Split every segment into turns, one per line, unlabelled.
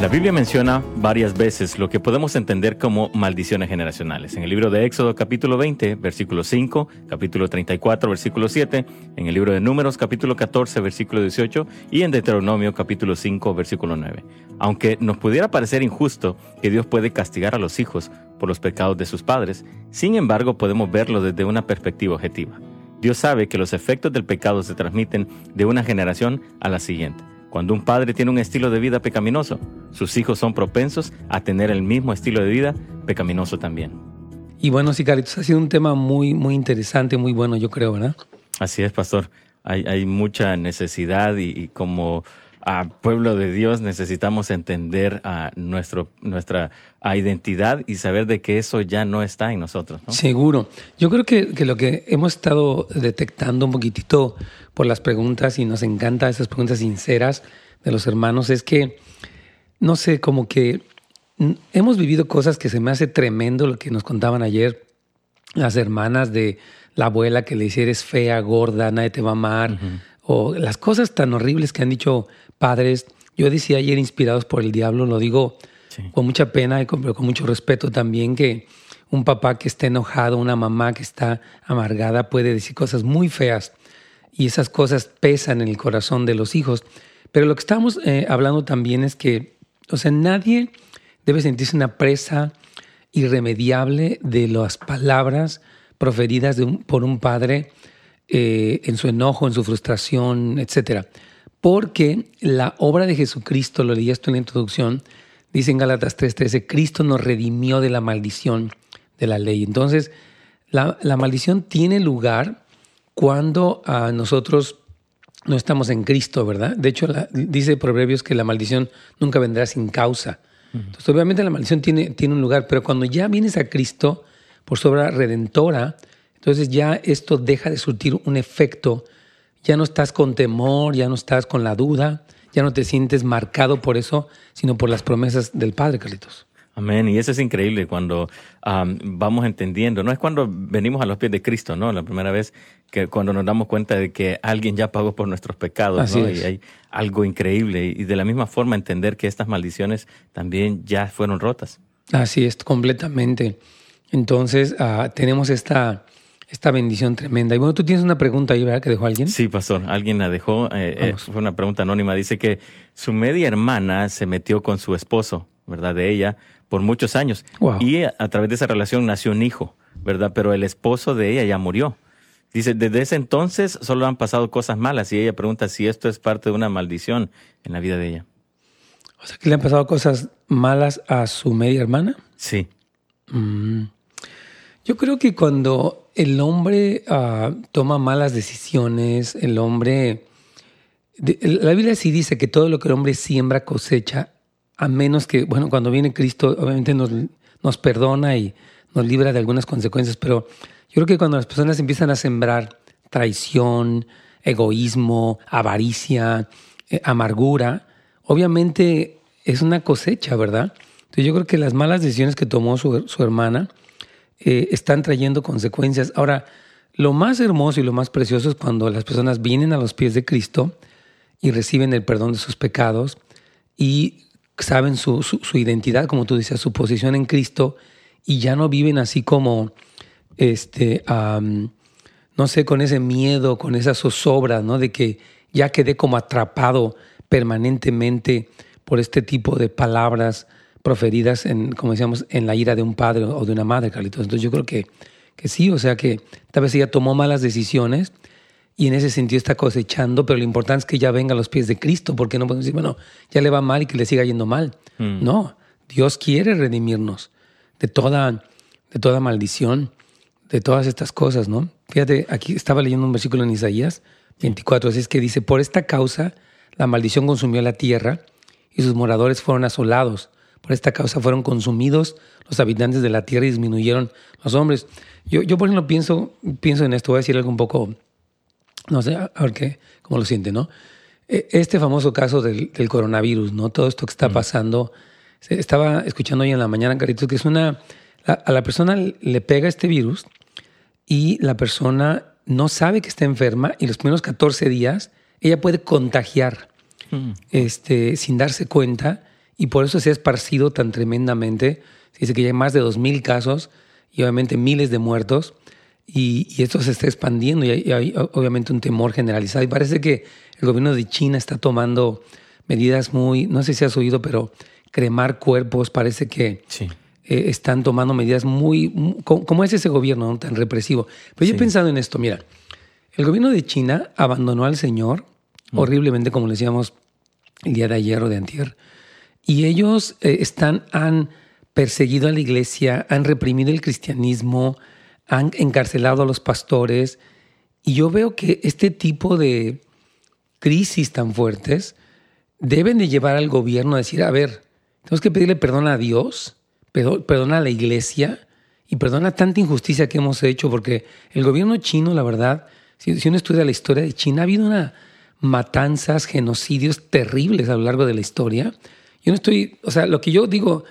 La Biblia menciona varias veces lo que podemos entender como maldiciones generacionales. En el libro de Éxodo capítulo 20, versículo 5, capítulo 34, versículo 7, en el libro de Números capítulo 14, versículo 18 y en Deuteronomio capítulo 5, versículo 9. Aunque nos pudiera parecer injusto que Dios puede castigar a los hijos por los pecados de sus padres, sin embargo podemos verlo desde una perspectiva objetiva. Dios sabe que los efectos del pecado se transmiten de una generación a la siguiente. Cuando un padre tiene un estilo de vida pecaminoso, sus hijos son propensos a tener el mismo estilo de vida pecaminoso también.
Y bueno, sí, Carlitos, ha sido un tema muy, muy interesante, muy bueno, yo creo, ¿verdad?
Así es, pastor. Hay, hay mucha necesidad y como a pueblo de Dios necesitamos entender a nuestro, nuestra identidad y saber de que eso ya no está en nosotros.
Seguro. Yo creo que, que, lo que hemos estado detectando un poquitito por las preguntas y nos encanta esas preguntas sinceras de los hermanos es que, no sé, como que hemos vivido cosas que se me hace tremendo lo que nos contaban ayer las hermanas de la abuela que le decía eres fea, gorda, nadie te va a amar. O las cosas tan horribles que han dicho padres, yo decía ayer inspirados por el diablo, lo digo con mucha pena y con, con mucho respeto también, que un papá que está enojado, una mamá que está amargada puede decir cosas muy feas y esas cosas pesan en el corazón de los hijos. Pero lo que estamos eh, hablando también es que, o sea, nadie debe sentirse una presa irremediable de las palabras proferidas por un padre eh, en su enojo, en su frustración, etcétera porque la obra de Jesucristo, lo leías tú en la introducción, dice en Gálatas 3:13, Cristo nos redimió de la maldición de la ley. Entonces, la, maldición tiene lugar cuando a nosotros no estamos en Cristo, ¿verdad? De hecho, dice Proverbios que la maldición nunca vendrá sin causa. Entonces, obviamente la maldición tiene, tiene un lugar, pero cuando ya vienes a Cristo por su obra redentora, entonces ya esto deja de surtir un efecto ya no estás con temor, ya no estás con la duda, ya no te sientes marcado por eso, sino por las promesas del Padre, Carlitos.
Amén. Y eso es increíble cuando vamos entendiendo. No es cuando venimos a los pies de Cristo, ¿no? La primera vez que cuando nos damos cuenta de que alguien ya pagó por nuestros pecados, ¿no? Y hay algo increíble. Y de la misma forma entender que estas maldiciones también ya fueron rotas.
Así es, completamente. Entonces, ah, tenemos esta esta bendición tremenda. Y bueno, tú tienes una pregunta ahí, ¿verdad? Que dejó alguien.
Sí, pastor. Alguien la dejó. Eh, eh, fue una pregunta anónima. Dice que su media hermana se metió con su esposo, ¿verdad? De ella por muchos años. Y a, través de esa relación nació un hijo, ¿verdad? Pero el esposo de ella ya murió. Dice, desde ese entonces solo han pasado cosas malas y ella pregunta si esto es parte de una maldición en la vida de ella.
O sea, que le han pasado cosas malas a su media hermana.
Sí.
Mm. Yo creo que cuando el hombre ah, toma malas decisiones, el hombre... la Biblia sí dice que todo lo que el hombre siembra cosecha, a menos que, bueno, cuando viene Cristo obviamente nos, nos perdona y nos libra de algunas consecuencias, pero yo creo que cuando las personas empiezan a sembrar traición, egoísmo, avaricia, eh, amargura, obviamente es una cosecha, ¿verdad? Entonces yo creo que las malas decisiones que tomó su, su hermana, eh, están trayendo consecuencias. Ahora, lo más hermoso y lo más precioso es cuando las personas vienen a los pies de Cristo y reciben el perdón de sus pecados y saben su, identidad, como tú dices, su posición en Cristo y ya no viven así como, este, no sé, con ese miedo, con esa zozobra, ¿no? De que ya quedé como atrapado permanentemente por este tipo de palabras proferidas, en, como decíamos, en la ira de un padre o de una madre, Carlitos. Entonces yo creo que, que sí, o sea que tal vez ella tomó malas decisiones y en ese sentido está cosechando, pero lo importante es que ya venga a los pies de Cristo, porque no podemos decir, bueno, ya le va mal y que le siga yendo mal. Mm. No, Dios quiere redimirnos de toda, de toda maldición, de todas estas cosas, ¿no? Fíjate, aquí estaba leyendo un versículo en Isaías 24, así es que dice, por esta causa la maldición consumió la tierra y sus moradores fueron asolados. Por esta causa fueron consumidos los habitantes de la tierra y disminuyeron los hombres. Yo, yo por ejemplo, pienso, pienso en esto, voy a decir algo un poco, no sé, a ver qué, cómo lo siente, ¿no? E, este famoso caso del, coronavirus, ¿no? Todo esto que está pasando. Estaba escuchando hoy en la mañana, Carito, que es una. a la persona le pega este virus y la persona no sabe que está enferma y los primeros 14 días ella puede contagiar este, sin darse cuenta y por eso se ha esparcido tan tremendamente. Se dice que ya hay más de 2.000 casos y obviamente miles de muertos y, esto se está expandiendo y hay, obviamente un temor generalizado. Y parece que el gobierno de China está tomando medidas muy, no sé si has oído, pero cremar cuerpos, parece que eh, están tomando medidas muy, como es ese gobierno tan represivo. Pero yo he pensado en esto, mira, el gobierno de China abandonó al Señor mm. horriblemente, como le decíamos el día de ayer o de antier, y ellos eh, están, han perseguido a la iglesia, han reprimido el cristianismo, han encarcelado a los pastores. Y yo veo que este tipo de crisis tan fuertes deben de llevar al gobierno a decir, a ver, tenemos que pedirle perdón a Dios, perdón a la iglesia y perdón a tanta injusticia que hemos hecho, porque el gobierno chino, la verdad, si, uno estudia la historia de China, ha habido una matanzas, genocidios terribles a lo largo de la historia. Yo no estoy, o sea, lo que yo digo,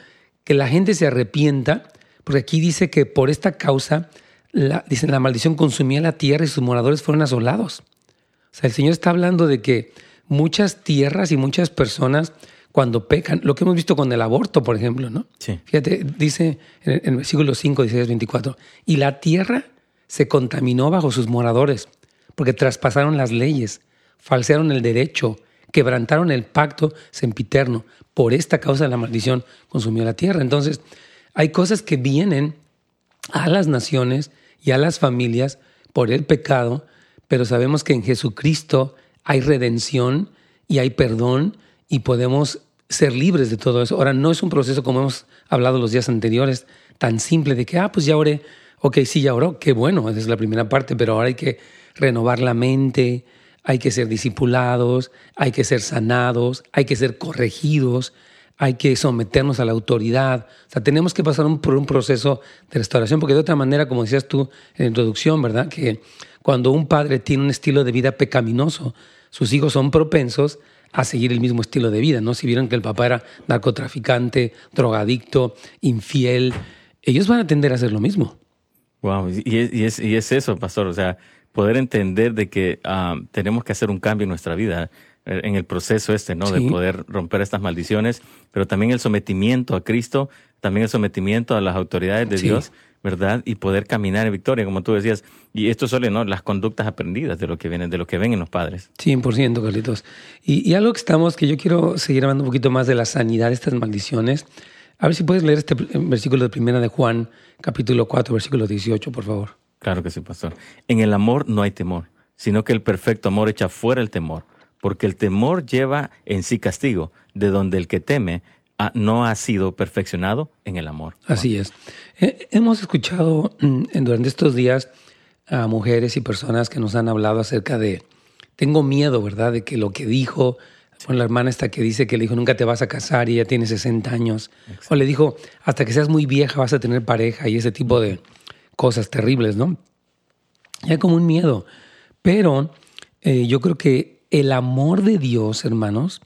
que la gente se arrepienta, porque aquí dice que por esta causa la, dicen, la maldición consumía la tierra y sus moradores fueron asolados. O sea, el Señor está hablando de que muchas tierras y muchas personas cuando pecan, lo que hemos visto con el aborto, por ejemplo, ¿no?
Sí.
Fíjate, dice en el versículo 5, 16, 24, y la tierra se contaminó bajo sus moradores, porque traspasaron las leyes, falsearon el derecho, quebrantaron el pacto sempiterno. Por esta causa la maldición consumió la tierra. Entonces, hay cosas que vienen a las naciones y a las familias por el pecado, pero sabemos que en Jesucristo hay redención y hay perdón y podemos ser libres de todo eso. Ahora, no es un proceso como hemos hablado los días anteriores, tan simple de que, ah, pues ya oré, ok, sí, ya oró, qué bueno, esa es la primera parte, pero ahora hay que renovar la mente, hay que ser discipulados, hay que ser sanados, hay que ser corregidos, hay que someternos a la autoridad. O sea, tenemos que pasar por un proceso de restauración, porque de otra manera, como decías tú en la introducción, ¿verdad? Que cuando un padre tiene un estilo de vida pecaminoso, sus hijos son propensos a seguir el mismo estilo de vida, ¿no? Si vieron que el papá era narcotraficante, drogadicto, infiel, ellos van a tender a hacer lo mismo.
Wow, y es, y es, eso, pastor, o sea, poder entender de que ah, tenemos que hacer un cambio en nuestra vida en el proceso este, ¿no? De poder romper estas maldiciones, pero también el sometimiento a Cristo, también el sometimiento a las autoridades de Dios, ¿verdad? Y poder caminar en victoria, como tú decías. Y esto solo, ¿no? Las conductas aprendidas de lo que vienen, de lo que ven en los padres.
100%, Carlitos. Y, y algo que estamos, que yo quiero seguir hablando un poquito más de la sanidad de estas maldiciones. A ver si puedes leer este versículo de primera de Juan, capítulo 4, versículo 18, por favor.
Claro que sí, pastor. En el amor no hay temor, sino que el perfecto amor echa fuera el temor porque el temor lleva en sí castigo, de donde el que teme no ha sido perfeccionado en el amor.
Así es. Eh, hemos escuchado mm, durante estos días a mujeres y personas que nos han hablado acerca de, tengo miedo, ¿verdad?, de que lo que dijo, con la hermana esta que dice que le dijo, nunca te vas a casar y ella tiene 60 años, o le dijo, hasta que seas muy vieja vas a tener pareja y ese tipo de cosas terribles, ¿no? Hay como un miedo, pero eh, yo creo que el amor de Dios, hermanos,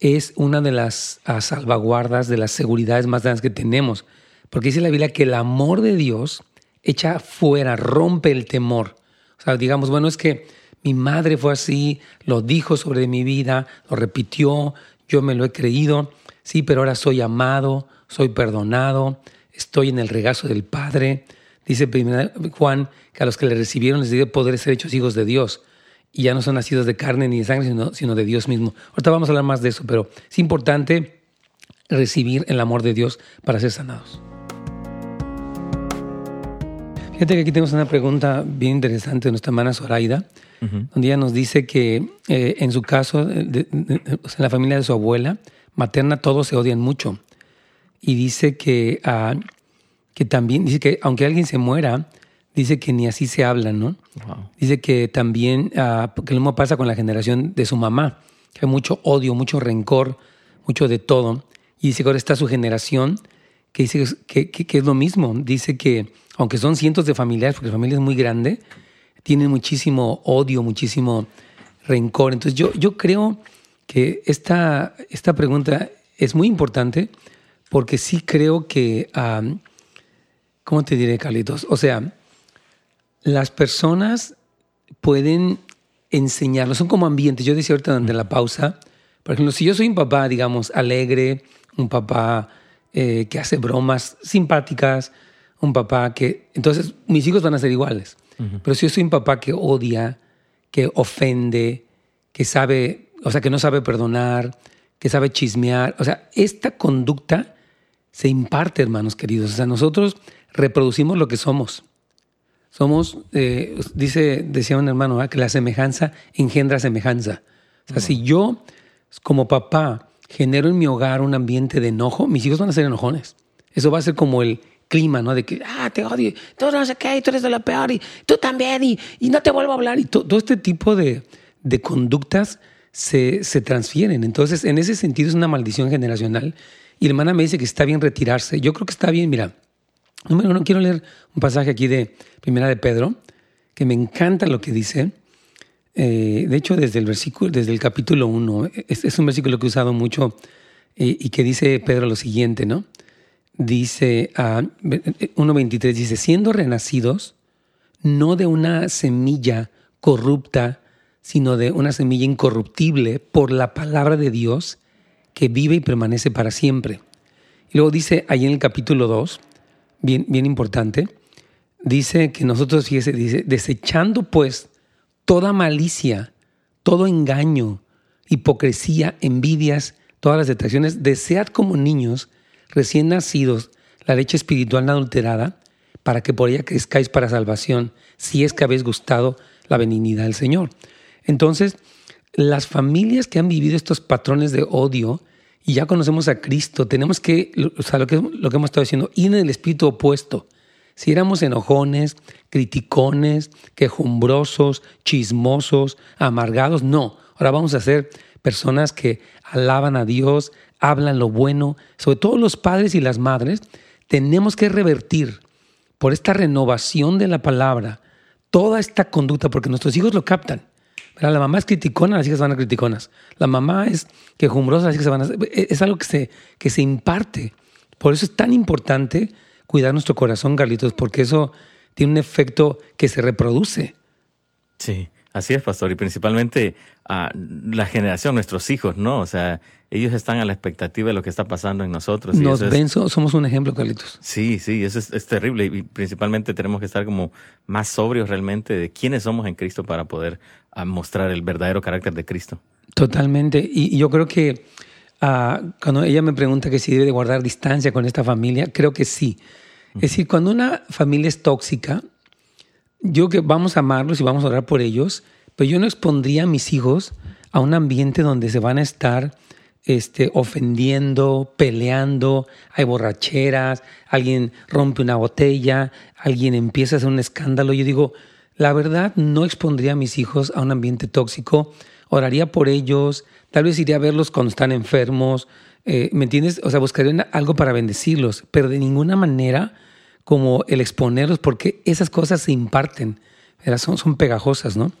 es una de las ah, salvaguardas, de las seguridades más grandes que tenemos. Porque dice la Biblia que el amor de Dios echa fuera, rompe el temor. O sea, digamos, bueno, es que mi madre fue así, lo dijo sobre mi vida, lo repitió, yo me lo he creído, sí, pero ahora soy amado, soy perdonado, estoy en el regazo del Padre. Dice Juan que a los que le recibieron les dio poder ser hechos hijos de Dios y ya no son nacidos de carne ni de sangre, sino, sino de Dios mismo. Ahorita vamos a hablar más de eso, pero es importante recibir el amor de Dios para ser sanados. Fíjate que aquí tenemos una pregunta bien interesante de nuestra hermana Zoraida, donde ella nos dice que eh, en su caso, en la familia de su abuela materna, todos se odian mucho. Y dice que, ah, que también, dice que aunque alguien se muera, dice que ni así se habla, ¿no? Dice que también, uh, que lo mismo pasa con la generación de su mamá, que hay mucho odio, mucho rencor, mucho de todo. Y dice que ahora está su generación, que dice que, que, es lo mismo. Dice que, aunque son cientos de familiares, porque la familia es muy grande, tienen muchísimo odio, muchísimo rencor. Entonces yo, yo creo que esta, esta pregunta es muy importante porque sí creo que, um, ¿cómo te diré, Carlitos? O sea, las personas pueden enseñarlo, son como ambientes. Yo decía ahorita durante la pausa, por ejemplo, si yo soy un papá, digamos, alegre, un papá eh, que hace bromas simpáticas, un papá que... Entonces mis hijos van a ser iguales. Pero si yo soy un papá que odia, que ofende, que sabe, o sea, que no sabe perdonar, que sabe chismear, o sea, esta conducta se imparte, hermanos queridos. O sea, nosotros reproducimos lo que somos. Somos, eh, dice, decía un hermano, que la semejanza engendra semejanza. O sea, si yo, como papá, genero en mi hogar un ambiente de enojo, mis hijos van a ser enojones. Eso va a ser como el clima, ¿no? De que, ah, te odio, tú no sé qué, y tú eres de lo peor, y tú también, y, y no te vuelvo a hablar. Y todo este tipo de, de conductas se, se, transfieren. Entonces, en ese sentido es una maldición generacional. Y hermana me dice que está bien retirarse. Yo creo que está bien, mira. Número uno, quiero leer un pasaje aquí de Primera de Pedro, que me encanta lo que dice. Eh, de hecho, desde el versículo, desde el capítulo 1, es, un versículo que he usado mucho eh, y que dice Pedro lo siguiente, ¿no? dice, uh, 1.23 dice, siendo renacidos, no de una semilla corrupta, sino de una semilla incorruptible por la palabra de Dios que vive y permanece para siempre. Y luego dice ahí en el capítulo 2, bien, bien importante, dice que nosotros, fíjese, dice, desechando pues toda malicia, todo engaño, hipocresía, envidias, todas las detracciones, desead como niños recién nacidos la leche espiritual no adulterada, para que por ella crezcáis para salvación, si es que habéis gustado la benignidad del Señor. Entonces, las familias que han vivido estos patrones de odio y ya conocemos a Cristo, tenemos que, o sea, lo que, hemos estado diciendo, ir en el espíritu opuesto. Si éramos enojones, criticones, quejumbrosos, chismosos, amargados, no. Ahora vamos a ser personas que alaban a Dios, hablan lo bueno, sobre todo los padres y las madres, tenemos que revertir por esta renovación de la palabra toda esta conducta, porque nuestros hijos lo captan. La mamá es criticona, las hijas van a criticonas. La mamá es quejumbrosa, las hijas van a... Es algo que se, que se imparte. Por eso es tan importante cuidar nuestro corazón, Carlitos, porque eso tiene un efecto que se reproduce.
Sí. Así es, pastor, y principalmente a la generación, nuestros hijos, ¿no? O sea, ellos están a la expectativa de lo que está pasando en nosotros.
Nos ven, somos un ejemplo, Carlitos.
Sí, sí, eso es, terrible y principalmente tenemos que estar como más sobrios realmente de quiénes somos en Cristo para poder ah, mostrar el verdadero carácter de Cristo.
Totalmente, y, yo creo que uh, cuando ella me pregunta que si debe de guardar distancia con esta familia, creo que sí. Es decir, cuando una familia es tóxica, yo que vamos a amarlos y vamos a orar por ellos, pero yo no expondría a mis hijos a un ambiente donde se van a estar este, ofendiendo, peleando, hay borracheras, alguien rompe una botella, alguien empieza a hacer un escándalo. Yo digo, la verdad no expondría a mis hijos a un ambiente tóxico, oraría por ellos, tal vez iría a verlos cuando están enfermos, eh, ¿me entiendes? O sea, buscaría algo para bendecirlos, pero de ninguna manera como el exponerlos, porque esas cosas se imparten, son, son pegajosas, ¿no?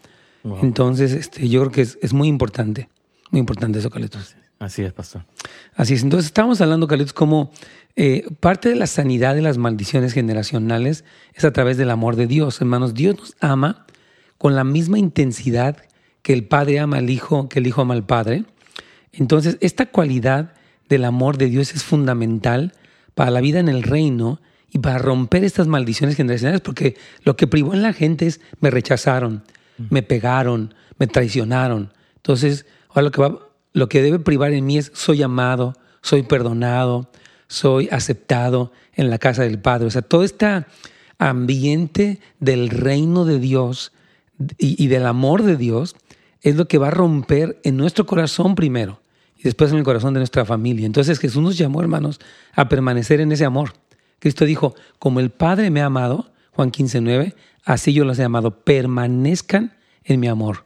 Entonces, este, yo creo que es, muy importante, muy importante eso, Carlitos.
Así es, pastor.
Así es. Entonces, estamos hablando, Carlitos, como eh, parte de la sanidad de las maldiciones generacionales es a través del amor de Dios. Hermanos, Dios nos ama con la misma intensidad que el Padre ama al Hijo, que el Hijo ama al Padre. Entonces, esta cualidad del amor de Dios es fundamental para la vida en el reino y para romper estas maldiciones generacionales, porque lo que privó en la gente es me rechazaron, me pegaron, me traicionaron. Entonces, ahora lo que, va, lo que debe privar en mí es soy amado, soy perdonado, soy aceptado en la casa del Padre. O sea, todo este ambiente del reino de Dios y, y del amor de Dios es lo que va a romper en nuestro corazón primero y después en el corazón de nuestra familia. Entonces Jesús nos llamó, hermanos, a permanecer en ese amor. Cristo dijo, como el Padre me ha amado, Juan 15, 9, así yo los he amado, permanezcan en mi amor.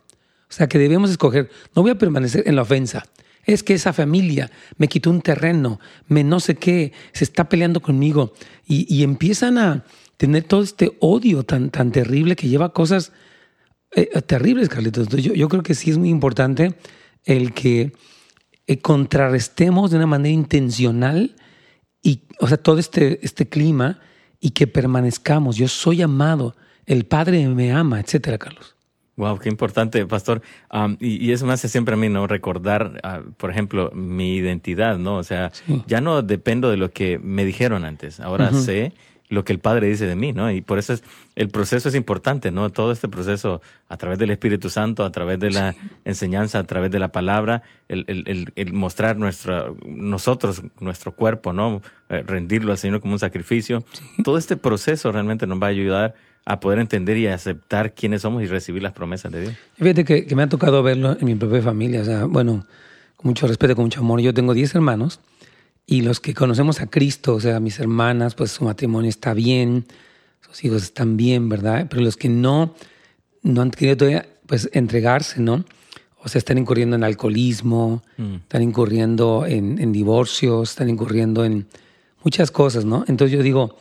O sea que debemos escoger, no voy a permanecer en la ofensa. Es que esa familia me quitó un terreno, me no sé qué, se está peleando conmigo y, empiezan a tener todo este odio tan, tan terrible que lleva a cosas eh, terribles, Carlitos. Yo, yo, creo que sí es muy importante el que eh, contrarrestemos de una manera intencional y, o sea, todo este, este clima y que permanezcamos. Yo soy amado, el Padre me ama, etcétera, Carlos.
Wow, qué importante, pastor. y, eso me hace siempre a mí, ¿no? Recordar, ah, por ejemplo, mi identidad, ¿no? O sea, ya no dependo de lo que me dijeron antes. Ahora sé lo que el Padre dice de mí, ¿no? Y por eso es, el proceso es importante, ¿no? Todo este proceso a través del Espíritu Santo, a través de la enseñanza, a través de la palabra, el, el, el, mostrar nuestra, nosotros, nuestro cuerpo, ¿no? Eh, rendirlo al Señor como un sacrificio. Todo este proceso realmente nos va a ayudar a poder entender y aceptar quiénes somos y recibir las promesas de Dios.
Fíjate que, que me ha tocado verlo en mi propia familia, o sea, bueno, con mucho respeto, con mucho amor. Yo tengo 10 hermanos y los que conocemos a Cristo, o sea, mis hermanas, pues su matrimonio está bien, sus hijos están bien, ¿verdad? Pero los que no, no han querido todavía, pues entregarse, ¿no? O sea, están incurriendo en alcoholismo, mm. están incurriendo en, en, divorcios, están incurriendo en muchas cosas, ¿no? Entonces yo digo,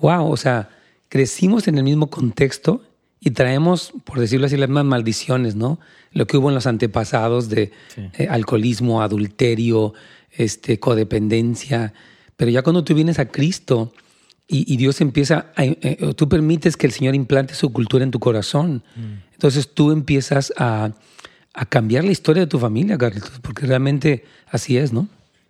wow, o sea, crecimos en el mismo contexto y traemos, por decirlo así, las mismas maldiciones, ¿no? Lo que hubo en los antepasados de eh, alcoholismo, adulterio, este, codependencia. Pero ya cuando tú vienes a Cristo y, Dios empieza, a, eh, tú permites que el Señor implante su cultura en tu corazón, mm. entonces tú empiezas a, a, cambiar la historia de tu familia, Carlitos, porque realmente así es, ¿no?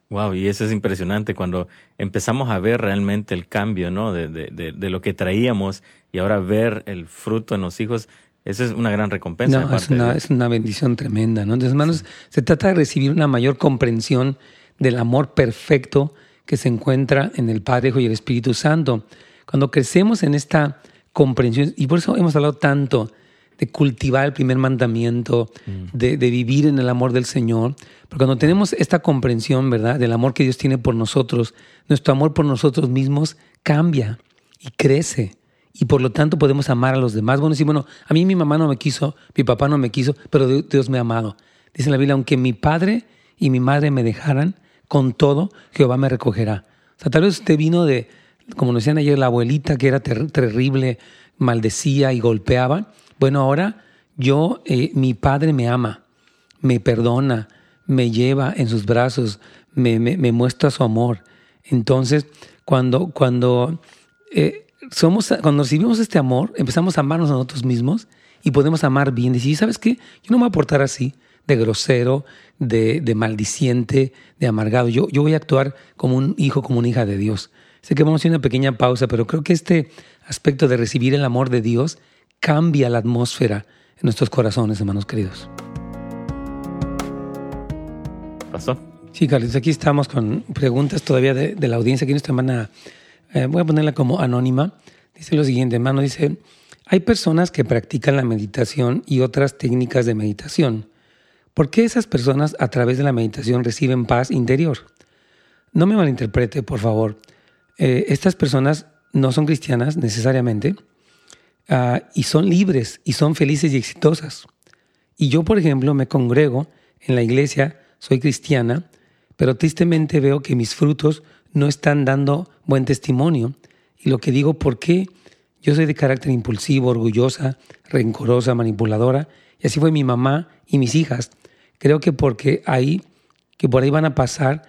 Wow, y eso es impresionante cuando empezamos a ver realmente el cambio, ¿no? De, de, de, lo que traíamos y ahora ver el fruto en los hijos. Esa es una gran recompensa.
No, es, una, es una bendición tremenda, ¿no? Entonces, hermanos, se trata de recibir una mayor comprensión del amor perfecto que se encuentra en el Padre, Hijo y el Espíritu Santo. Cuando crecemos en esta comprensión, y por eso hemos hablado tanto de cultivar el primer mandamiento, mm. de, vivir en el amor del Señor, porque cuando tenemos esta comprensión, ¿verdad?, del amor que Dios tiene por nosotros, nuestro amor por nosotros mismos cambia y crece. Y por lo tanto podemos amar a los demás. Bueno, sí, bueno, a mí mi mamá no me quiso, mi papá no me quiso, pero Dios me ha amado. Dice la Biblia, aunque mi padre y mi madre me dejaran, con todo Jehová me recogerá. O sea, tal vez usted vino de, como nos decían ayer, la abuelita que era terrible, maldecía y golpeaba. Bueno, ahora yo, eh, mi padre me ama, me perdona, me lleva en sus brazos, me, muestra su amor. Entonces, cuando, cuando, eh, somos, cuando recibimos este amor, empezamos a amarnos a nosotros mismos y podemos amar bien. Decir, ¿sabes qué? Yo no me voy a portar así de grosero, de, de maldiciente, de amargado. Yo, yo voy a actuar como un hijo, como una hija de Dios. Sé que vamos a hacer una pequeña pausa, pero creo que este aspecto de recibir el amor de Dios cambia la atmósfera en nuestros corazones, hermanos queridos.
¿Pasó?
Sí, Carlos, aquí estamos con preguntas todavía de, de la audiencia. Aquí nuestra hermana, eh, voy a ponerla como anónima. Dice lo siguiente, hermano, dice, hay personas que practican la meditación y otras técnicas de meditación. ¿Por qué esas personas a través de la meditación reciben paz interior? No me malinterprete, por favor. Eh, estas personas no son cristianas necesariamente ah, y son libres y son felices y exitosas. Y yo, por ejemplo, me congrego en la iglesia, soy cristiana, pero tristemente veo que mis frutos no están dando buen testimonio. Y lo que digo, ¿por qué? Yo soy de carácter impulsivo, orgullosa, rencorosa, manipuladora, y así fue mi mamá y mis hijas. Creo que porque ahí, que por ahí van a pasar,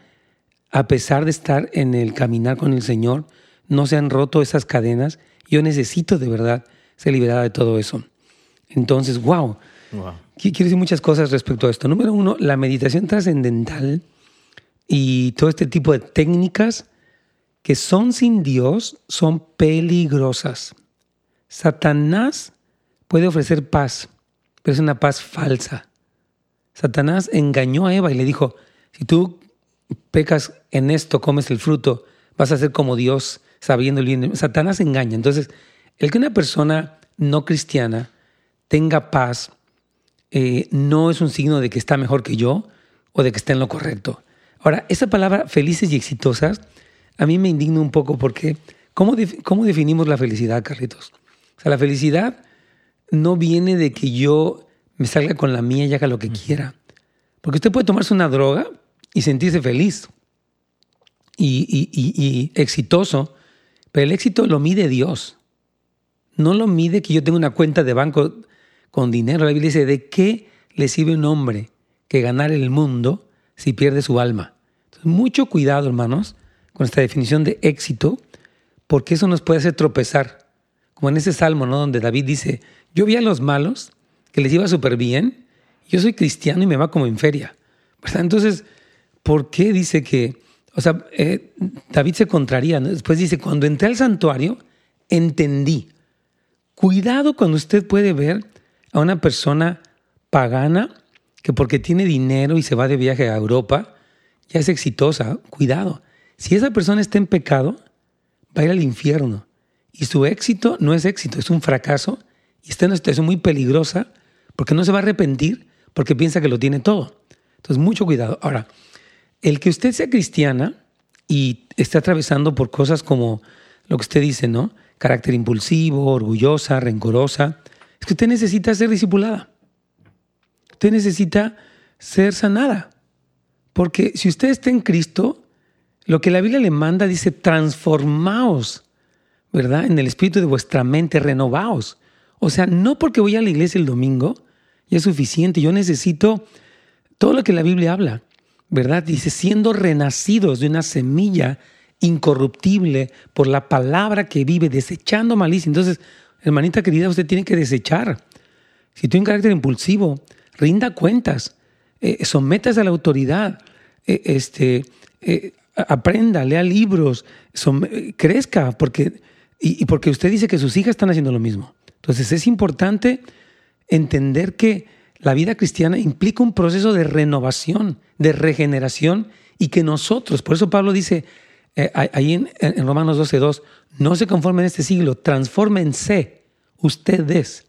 a pesar de estar en el caminar con el Señor, no se han roto esas cadenas. Yo necesito de verdad ser liberada de todo eso. Entonces, wow. Quiero decir muchas cosas respecto a esto. Número uno, la meditación trascendental y todo este tipo de técnicas que son sin Dios son peligrosas. Satanás puede ofrecer paz, pero es una paz falsa. Satanás engañó a Eva y le dijo, si tú pecas en esto, comes el fruto, vas a ser como Dios, sabiendo el bien. Satanás engaña. Entonces, el que una persona no cristiana tenga paz eh, no es un signo de que está mejor que yo o de que está en lo correcto. Ahora, esa palabra felices y exitosas a mí me indigna un poco porque ¿cómo, ¿cómo definimos la felicidad, Carlitos? O sea, la felicidad no viene de que yo me salga con la mía y haga lo que quiera. Porque usted puede tomarse una droga y sentirse feliz y, exitoso, pero el éxito lo mide Dios. No lo mide que yo tenga una cuenta de banco con dinero. La Biblia dice, ¿de qué le sirve un hombre que ganar el mundo si pierde su alma? mucho cuidado, hermanos, con esta definición de éxito, porque eso nos puede hacer tropezar. Como en ese salmo, ¿no? Donde David dice, yo vi a los malos que les iba súper bien. Yo soy cristiano y me va como en feria. Entonces, ¿por qué dice que, o sea, eh, David se contraría? Después dice, cuando entré al santuario, entendí. Cuidado cuando usted puede ver a una persona pagana que porque tiene dinero y se va de viaje a Europa, ya es exitosa. Cuidado. Si esa persona está en pecado, va a ir al infierno. Y su éxito no es éxito, es un fracaso. Y está en una situación muy peligrosa porque no se va a arrepentir porque piensa que lo tiene todo. Entonces, mucho cuidado. Ahora, el que usted sea cristiana y esté atravesando por cosas como lo que usted dice, ¿no? Carácter impulsivo, orgullosa, rencorosa, es que usted necesita ser discipulada. Usted necesita ser sanada. Porque si usted está en Cristo, lo que la Biblia le manda dice, transformaos, ¿verdad? En el espíritu de vuestra mente, renovaos. O sea, no porque voy a la iglesia el domingo, ya es suficiente. Yo necesito todo lo que la Biblia habla, ¿verdad? Dice, siendo renacidos de una semilla incorruptible por la palabra que vive, desechando malicia. Entonces, hermanita querida, usted tiene que desechar. Si tiene un carácter impulsivo, rinda cuentas, eh, sometas a la autoridad, eh, este, eh, aprenda, lea libros, crezca, porque, y, y porque usted dice que sus hijas están haciendo lo mismo. Entonces es importante entender que la vida cristiana implica un proceso de renovación, de regeneración y que nosotros, por eso Pablo dice eh, ahí en, en Romanos 12.2, no se conformen en este siglo, transfórmense ustedes.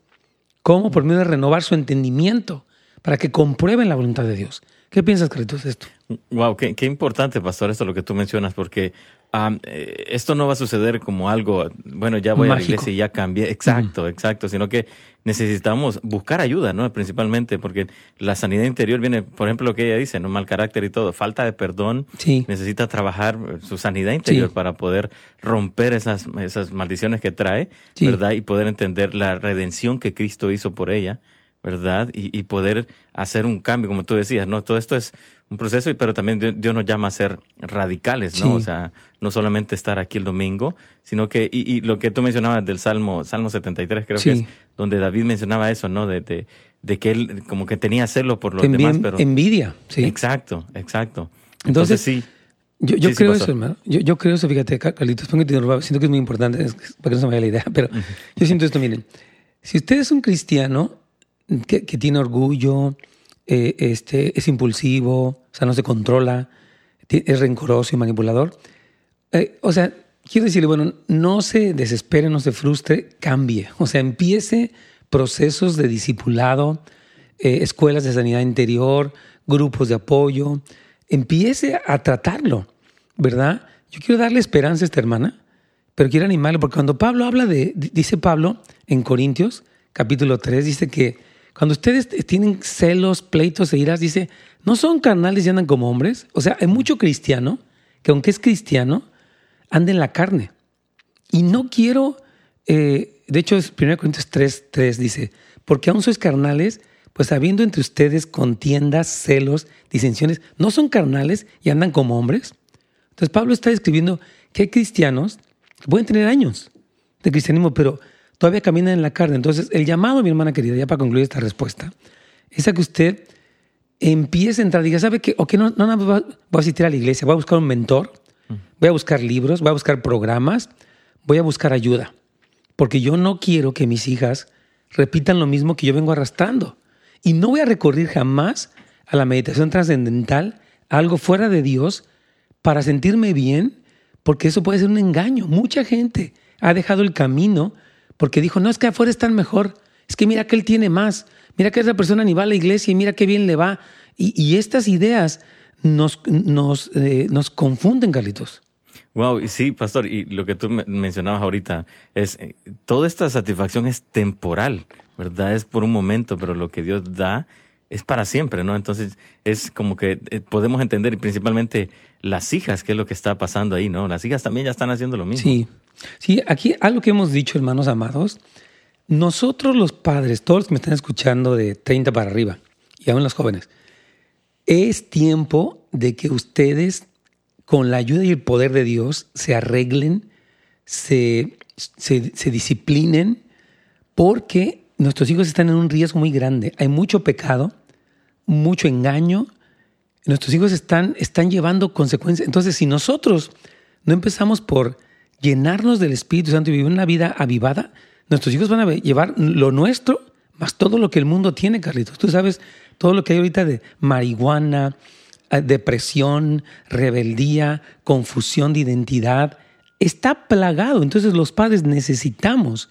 ¿Cómo? Por medio de renovar su entendimiento para que comprueben la voluntad de Dios. ¿Qué piensas, Carlitos, de esto?
Wow, qué, qué, importante, pastor, esto lo que tú mencionas, porque um, esto no va a suceder como algo, bueno, ya voy a la iglesia y ya cambié. Exacto, exacto, sino que necesitamos buscar ayuda, ¿no? Principalmente porque la sanidad interior viene, por ejemplo, lo que ella dice, ¿no? Mal carácter y todo, falta de perdón.
Sí.
Necesita trabajar su sanidad interior
Sí.
para poder romper esas, esas maldiciones que trae,
Sí.
¿verdad? Y poder entender la redención que Cristo hizo por ella. ¿Verdad? Y, y, poder hacer un cambio, como tú decías, ¿no? Todo esto es un proceso, pero también Dios nos llama a ser radicales, ¿no?
Sí.
O sea, no solamente estar aquí el domingo, sino que, y, y lo que tú mencionabas del Salmo, Salmo 73, creo
Sí.
que es, donde David mencionaba eso, ¿no? De, de, de que él como que tenía celo por los
Envi-
demás, pero...
Envidia, sí.
Exacto, exacto.
Entonces,
Entonces, sí.
Yo, yo
Sí,
creo eso, hermano. Yo, yo creo eso, fíjate, Carlitos, siento que es muy importante, para que no se me vaya la idea, pero yo siento esto, miren, si usted es un cristiano que, tiene orgullo, eh, este, es impulsivo, o sea, no se controla, es rencoroso y manipulador, eh, o sea, quiero decirle, bueno, no se desespere, no se frustre, cambie, o sea, empiece procesos de discipulado, eh, escuelas de sanidad interior, grupos de apoyo, empiece a tratarlo, ¿verdad? Yo quiero darle esperanza a esta hermana, pero quiero animarle, porque cuando Pablo habla de, di- dice Pablo en Corintios, capítulo 3, dice que cuando ustedes tienen celos, pleitos e iras, dice, no son carnales y andan como hombres. O sea, hay mucho cristiano que aunque es cristiano, anda en la carne. Y no quiero, eh, de hecho, es 1 Corintios 3, 3 dice, porque aún sois carnales, pues habiendo entre ustedes contiendas, celos, disensiones, ¿no son carnales y andan como hombres? Entonces Pablo está describiendo que hay cristianos que pueden tener años de cristianismo, pero todavía caminan en la carne. Entonces el llamado, mi hermana querida, ya para concluir esta respuesta, es a que usted empiece a entrar, diga, ¿sabe qué? Ok, no, no, no voy a- voy a asistir a la iglesia, voy a buscar un mentor, voy a buscar libros, voy a buscar programas, voy a buscar ayuda, porque yo no quiero que mis hijas repitan lo mismo que yo vengo arrastrando. Y no voy a recurrir jamás a la meditación trascendental, a algo fuera de Dios, para sentirme bien, porque eso puede ser un engaño. Mucha gente ha dejado el camino porque dijo, no, es que afuera están mejor, es que mira que él tiene más, mira que esa persona ni va a la iglesia y mira qué bien le va. Y, y estas ideas nos, nos, eh, nos confunden, Carlitos.
Wow, y sí, pastor, y lo que tú me- mencionabas ahorita es, eh, toda esta satisfacción es temporal, ¿verdad? Es por un momento, pero lo que Dios da es para siempre, ¿no? Entonces es como que eh, podemos entender, y principalmente las hijas, qué es lo que está pasando ahí, ¿no? Las hijas también ya están haciendo lo mismo.
Sí, sí, aquí algo que hemos dicho, hermanos amados, nosotros los padres, todos me están escuchando de 30 para arriba, y aún los jóvenes, es tiempo de que ustedes, con la ayuda y el poder de Dios, se arreglen, se, se, se disciplinen, porque nuestros hijos están en un riesgo muy grande. Hay mucho pecado, mucho engaño. Nuestros hijos están, están llevando consecuencias. Entonces, si nosotros no empezamos por llenarnos del Espíritu Santo y vivir una vida avivada, nuestros hijos van a llevar lo nuestro más todo lo que el mundo tiene, Carlitos. Tú sabes todo lo que hay ahorita de marihuana, eh, depresión, rebeldía, confusión de identidad. Está plagado. Entonces los padres necesitamos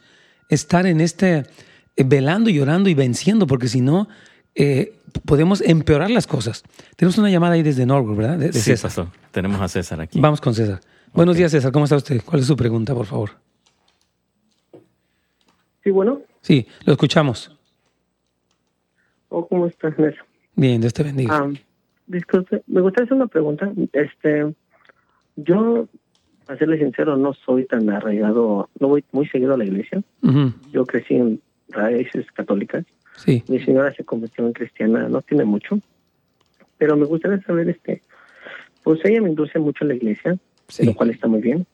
estar en este eh, velando, llorando y venciendo, porque si no, eh, podemos empeorar las cosas. Tenemos una llamada ahí desde Norwood, ¿verdad? De,
sí, pastor. Tenemos a César aquí.
Vamos con César. Buenos días, César. ¿Cómo está usted? ¿Cuál es su pregunta, por favor?
Sí, bueno.
Sí, lo escuchamos.
Oh, ¿Cómo estás, Nelson?
Bien, Dios te bendiga.
Ah, disculpe, me gustaría hacer una pregunta. Este, yo, para serle sincero, no soy tan arraigado, no voy muy seguido a la iglesia. Yo crecí en raíces católicas.
Sí.
Mi señora se convirtió en cristiana, no tiene mucho. Pero me gustaría saber, este, pues ella me induce mucho a la iglesia, lo cual está muy bien.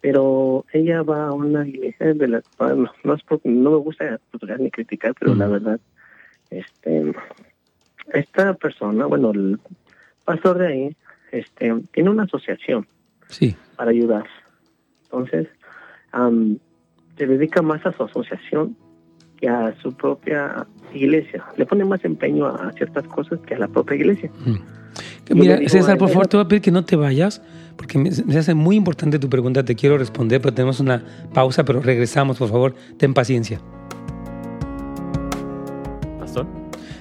Pero ella va a una iglesia de la no, no, es porque, no me gusta ni criticar, pero la verdad, este, esta persona, bueno, el pastor de ahí, este, tiene una asociación
sí.
para ayudar. Entonces, se dedica más a su asociación que a su propia iglesia. Le pone más empeño a ciertas cosas que a la propia iglesia.
Mira, César, por favor, te voy a pedir que no te vayas, porque me, hace muy importante tu pregunta. Te quiero responder, pero tenemos una pausa, pero regresamos, por favor. Ten paciencia.
Pastor.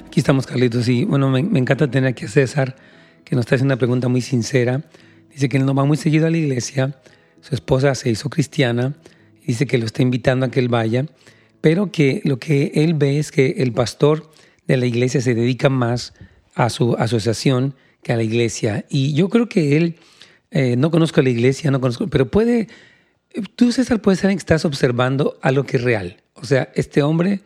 Aquí estamos, Carlitos. Y bueno, me, me, encanta tener aquí a César, que nos está haciendo una pregunta muy sincera. Dice que él no va muy seguido a la iglesia. Su esposa se hizo cristiana. Y dice que lo está invitando a que él vaya pero que lo que él ve es que el pastor de la iglesia se dedica más a su asociación que a la iglesia. Y yo creo que él, eh, no conozco a la iglesia, no conozco, pero puede, tú César, puede ser que estás observando algo que es real. O sea, este hombre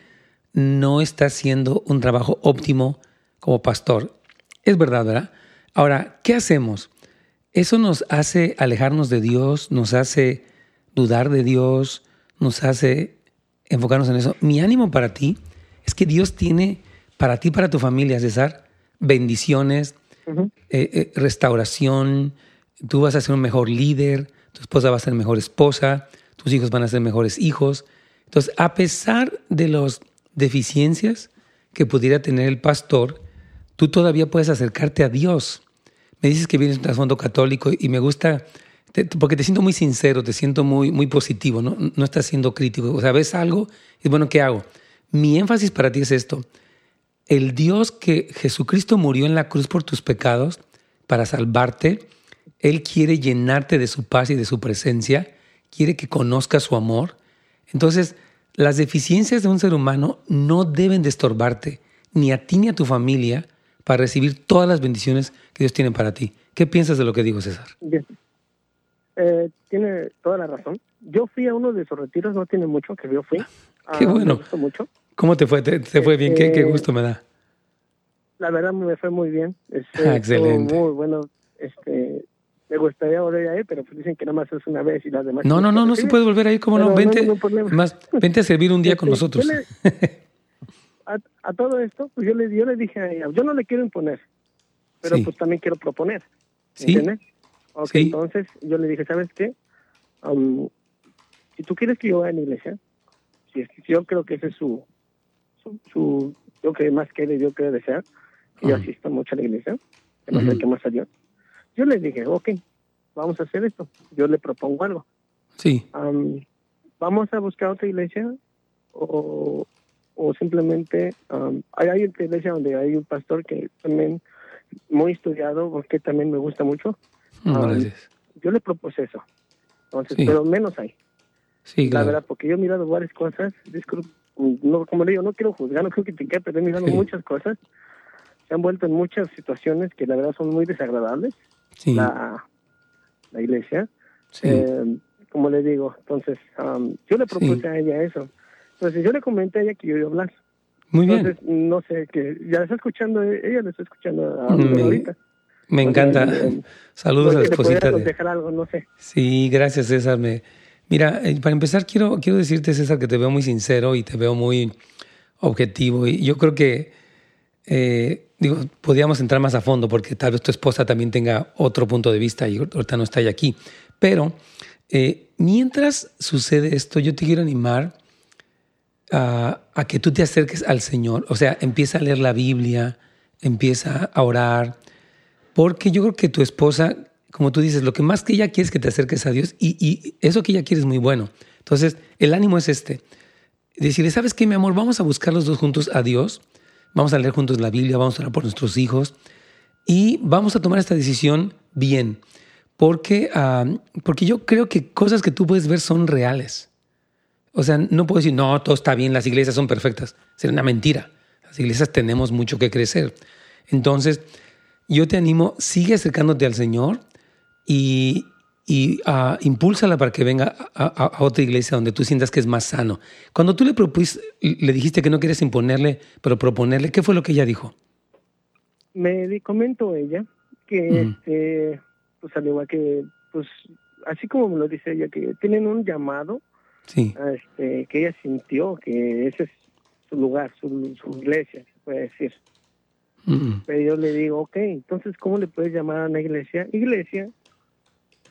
no está haciendo un trabajo óptimo como pastor. Es verdad, ¿verdad? Ahora, ¿qué hacemos? Eso nos hace alejarnos de Dios, nos hace dudar de Dios, nos hace enfocarnos en eso. Mi ánimo para ti es que Dios tiene para ti, para tu familia, César, bendiciones, eh, eh, restauración. Tú vas a ser un mejor líder, tu esposa va a ser mejor esposa, tus hijos van a ser mejores hijos. Entonces, a pesar de las deficiencias que pudiera tener el pastor, tú todavía puedes acercarte a Dios. Me dices que vienes de un trasfondo católico y me gusta porque te siento muy sincero, te siento muy, muy positivo, ¿no? No estás siendo crítico. O sea, ves algo y bueno, ¿qué hago? Mi énfasis para ti es esto. El Dios que Jesucristo murió en la cruz por tus pecados para salvarte, Él quiere llenarte de su paz y de su presencia, quiere que conozcas su amor. Entonces, las deficiencias de un ser humano no deben de estorbarte, ni a ti ni a tu familia, para recibir todas las bendiciones que Dios tiene para ti. ¿Qué piensas de lo que digo, César?
Bien. Eh, tiene toda la razón. Yo fui a uno de sus retiros, no tiene mucho que yo fui.
Qué ah, bueno.
Me gustó mucho.
¿Cómo te fue? ¿Te, fue bien? ¿Qué, ¿Qué, este, gusto me da?
La verdad me fue muy bien.
Este, ah, excelente.
Muy bueno. Este, me gustaría volver a ir, pero pues dicen que nada más es una vez y las demás.
No, no, no, no se puede volver a ir, ¿cómo no? Vente, más, vente a servir un día con este, nosotros.
a, todo esto, pues yo le, yo le dije a ella, yo no le quiero imponer, pero pues también quiero proponer.
Sí.
¿Entiendes? Ok, entonces yo le dije, ¿sabes qué? si tú quieres que yo vaya a la iglesia, si, yo creo que ese es su, su, yo que más quiere, yo quiero desear, que yo asista mucho a la iglesia, que me acerque más a Dios. Yo le dije, ok, vamos a hacer esto. Yo le propongo algo.
Sí.
vamos a buscar otra iglesia o, o simplemente hay, hay otra iglesia donde hay un pastor que también muy estudiado, porque también me gusta mucho. yo le propuse eso. Entonces, pero menos hay.
Sí,
La verdad, porque yo he mirado varias cosas, no, como le digo, no quiero juzgar, no quiero criticar, pero he mirado muchas cosas. Se han vuelto en muchas situaciones que la verdad son muy desagradables. La, la iglesia. Eh, como le digo, entonces, yo le propuse a ella eso. Entonces, yo le comenté a ella que yo iba a hablar.
Muy
Entonces, no sé, que ya está escuchando, ella le está escuchando ahorita.
Me encanta. Saludos a la esposita.
De... Algo, no sé.
Sí, gracias César. Me, Mira, eh, para empezar quiero, quiero decirte, César, que te veo muy sincero y te veo muy objetivo. Y yo creo que, eh, digo, podríamos entrar más a fondo porque tal vez tu esposa también tenga otro punto de vista y ahorita no está aquí. Pero eh, mientras sucede esto, yo te quiero animar a, a, que tú te acerques al Señor. O sea, empieza a leer la Biblia, empieza a orar, porque yo creo que tu esposa como tú dices, lo que más que ella quiere es que te acerques a Dios y, eso que ella quiere es muy bueno. Entonces, el ánimo es este. Decirle, ¿sabes qué, mi amor? Vamos a buscar los dos juntos a Dios. Vamos a leer juntos la Biblia, vamos a orar por nuestros hijos y vamos a tomar esta decisión bien. Porque, ah, porque yo creo que cosas que tú puedes ver son reales. O sea, no puedo decir, no, todo está bien, las iglesias son perfectas. Sería una mentira. Las iglesias tenemos mucho que crecer. Entonces, yo te animo, sigue acercándote al Señor y, y uh, impúlsala para que venga a, otra iglesia donde tú sientas que es más sano. Cuando tú le propusiste, le dijiste que no quieres imponerle, pero proponerle, ¿qué fue lo que ella dijo?
Me comentó ella que, este, pues al igual que, pues así como me lo dice ella, que tienen un llamado,
sí.
este, que ella sintió que ese es su lugar, su, su iglesia, se puede decir. Pero yo le digo, ok, entonces, ¿cómo le puedes llamar a una iglesia? Iglesia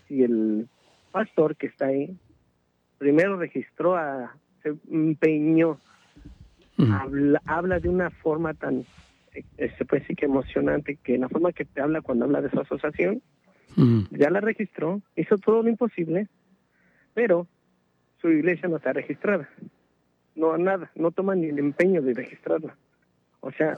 si el pastor que está ahí primero registró, a, se empeñó, habla, habla de una forma tan, eh, se puede decir que emocionante, que la forma que te habla cuando habla de su asociación, ya la registró, hizo todo lo imposible, pero su iglesia no está registrada. No, nada, no toma ni el empeño de registrarla. O sea,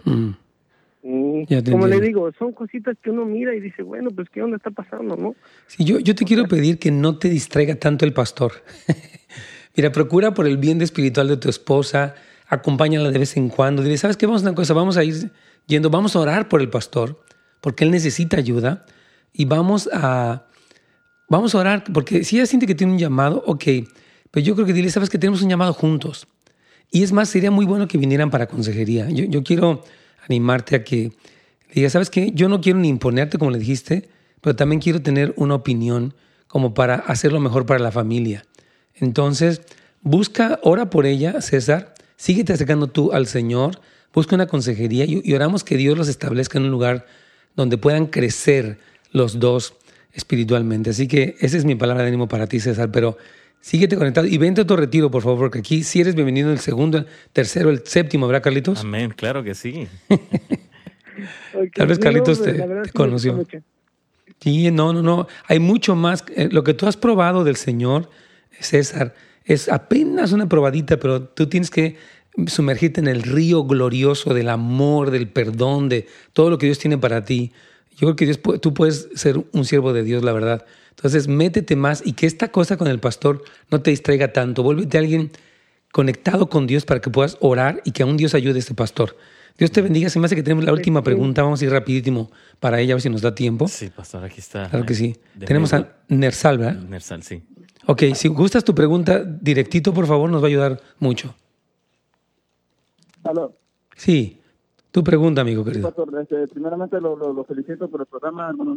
como le digo, son cositas que uno mira y dice, bueno, pues qué onda está pasando, ¿no?
Sí, yo, yo te quiero pedir que no te distraiga tanto el pastor. mira, procura por el bien espiritual de tu esposa, acompáñala de vez en cuando, dile, ¿sabes qué? Vamos a una cosa, vamos a ir yendo, vamos a orar por el pastor, porque él necesita ayuda, y vamos a, vamos a orar, porque si ella siente que tiene un llamado, ok, pero yo creo que dile, ¿sabes que tenemos un llamado juntos? Y es más, sería muy bueno que vinieran para consejería. Yo, yo quiero animarte a que le digas, ¿sabes qué? Yo no quiero ni imponerte, como le dijiste, pero también quiero tener una opinión como para hacerlo mejor para la familia. Entonces, busca, ora por ella, César, síguete acercando tú al Señor, busca una consejería y, oramos que Dios los establezca en un lugar donde puedan crecer los dos espiritualmente. Así que esa es mi palabra de ánimo para ti, César, pero Síguete conectado y vente a tu retiro, por favor, porque aquí si eres bienvenido en el segundo, el tercero, el séptimo, ¿verdad, Carlitos?
Amén, claro que sí.
Tal vez Carlitos te, conoció. Sí, no, no, no. Hay mucho más. Eh, lo que tú has probado del Señor, César, es apenas una probadita, pero tú tienes que sumergirte en el río glorioso del amor, del perdón, de todo lo que Dios tiene para ti. Yo creo que Dios, tú puedes ser un siervo de Dios, la verdad. Entonces, métete más y que esta cosa con el pastor no te distraiga tanto. Vuélvete a alguien conectado con Dios para que puedas orar y que aún Dios ayude a este pastor. Dios te bendiga. Se me hace que tenemos la última pregunta. Vamos a ir rapidísimo para ella, a ver si nos da tiempo.
Sí, pastor, aquí está.
Claro que sí. Tenemos a Nersal, ¿verdad?
Nersal, sí.
Ok, si gustas tu pregunta directito, por favor, nos va a ayudar mucho.
¿Aló?
Sí, tu pregunta, amigo querido.
pastor, este, primeramente lo, lo, felicito por el programa, hermano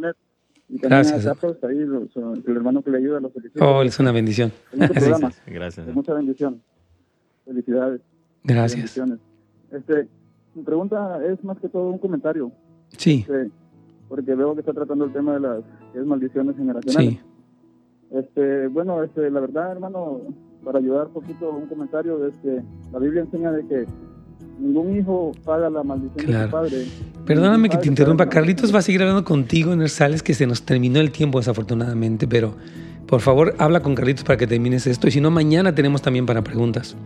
Gracias.
ahí, el hermano que le ayuda, lo felicito.
Oh, es una bendición.
Gracias.
mucha bendición. Felicidades.
Gracias.
Este, mi pregunta es más que todo un comentario.
Sí.
Este, porque veo que está tratando el tema de las maldiciones generacionales.
Sí.
Este, bueno, este, la verdad, hermano, para ayudar un poquito un comentario, es que la Biblia enseña de que ningún hijo paga la maldición de su padre.
Perdóname que te interrumpa, Carlitos va a seguir hablando contigo en Sales, que se nos terminó el tiempo desafortunadamente, pero por favor habla con Carlitos para que termines esto y si no, mañana tenemos también para preguntas.